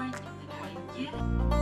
on, on